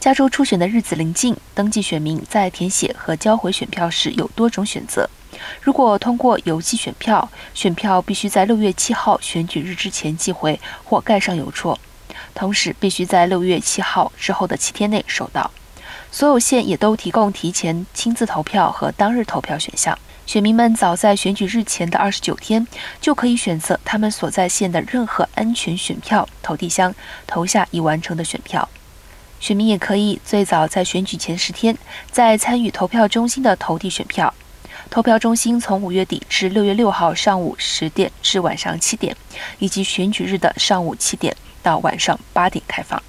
加州初选的日子临近，登记选民在填写和交回选票时有多种选择。如果通过邮寄选票，选票必须在六月七号选举日之前寄回或盖上邮戳，同时必须在六月七号之后的七天内收到。所有县也都提供提前亲自投票和当日投票选项。选民们早在选举日前的二十九天就可以选择他们所在县的任何安全选票投递箱，投下已完成的选票。选民也可以最早在选举前十天在参与投票中心的投递选票。投票中心从五月底至六月六号上午十点至晚上七点，以及选举日的上午七点到晚上八点开放。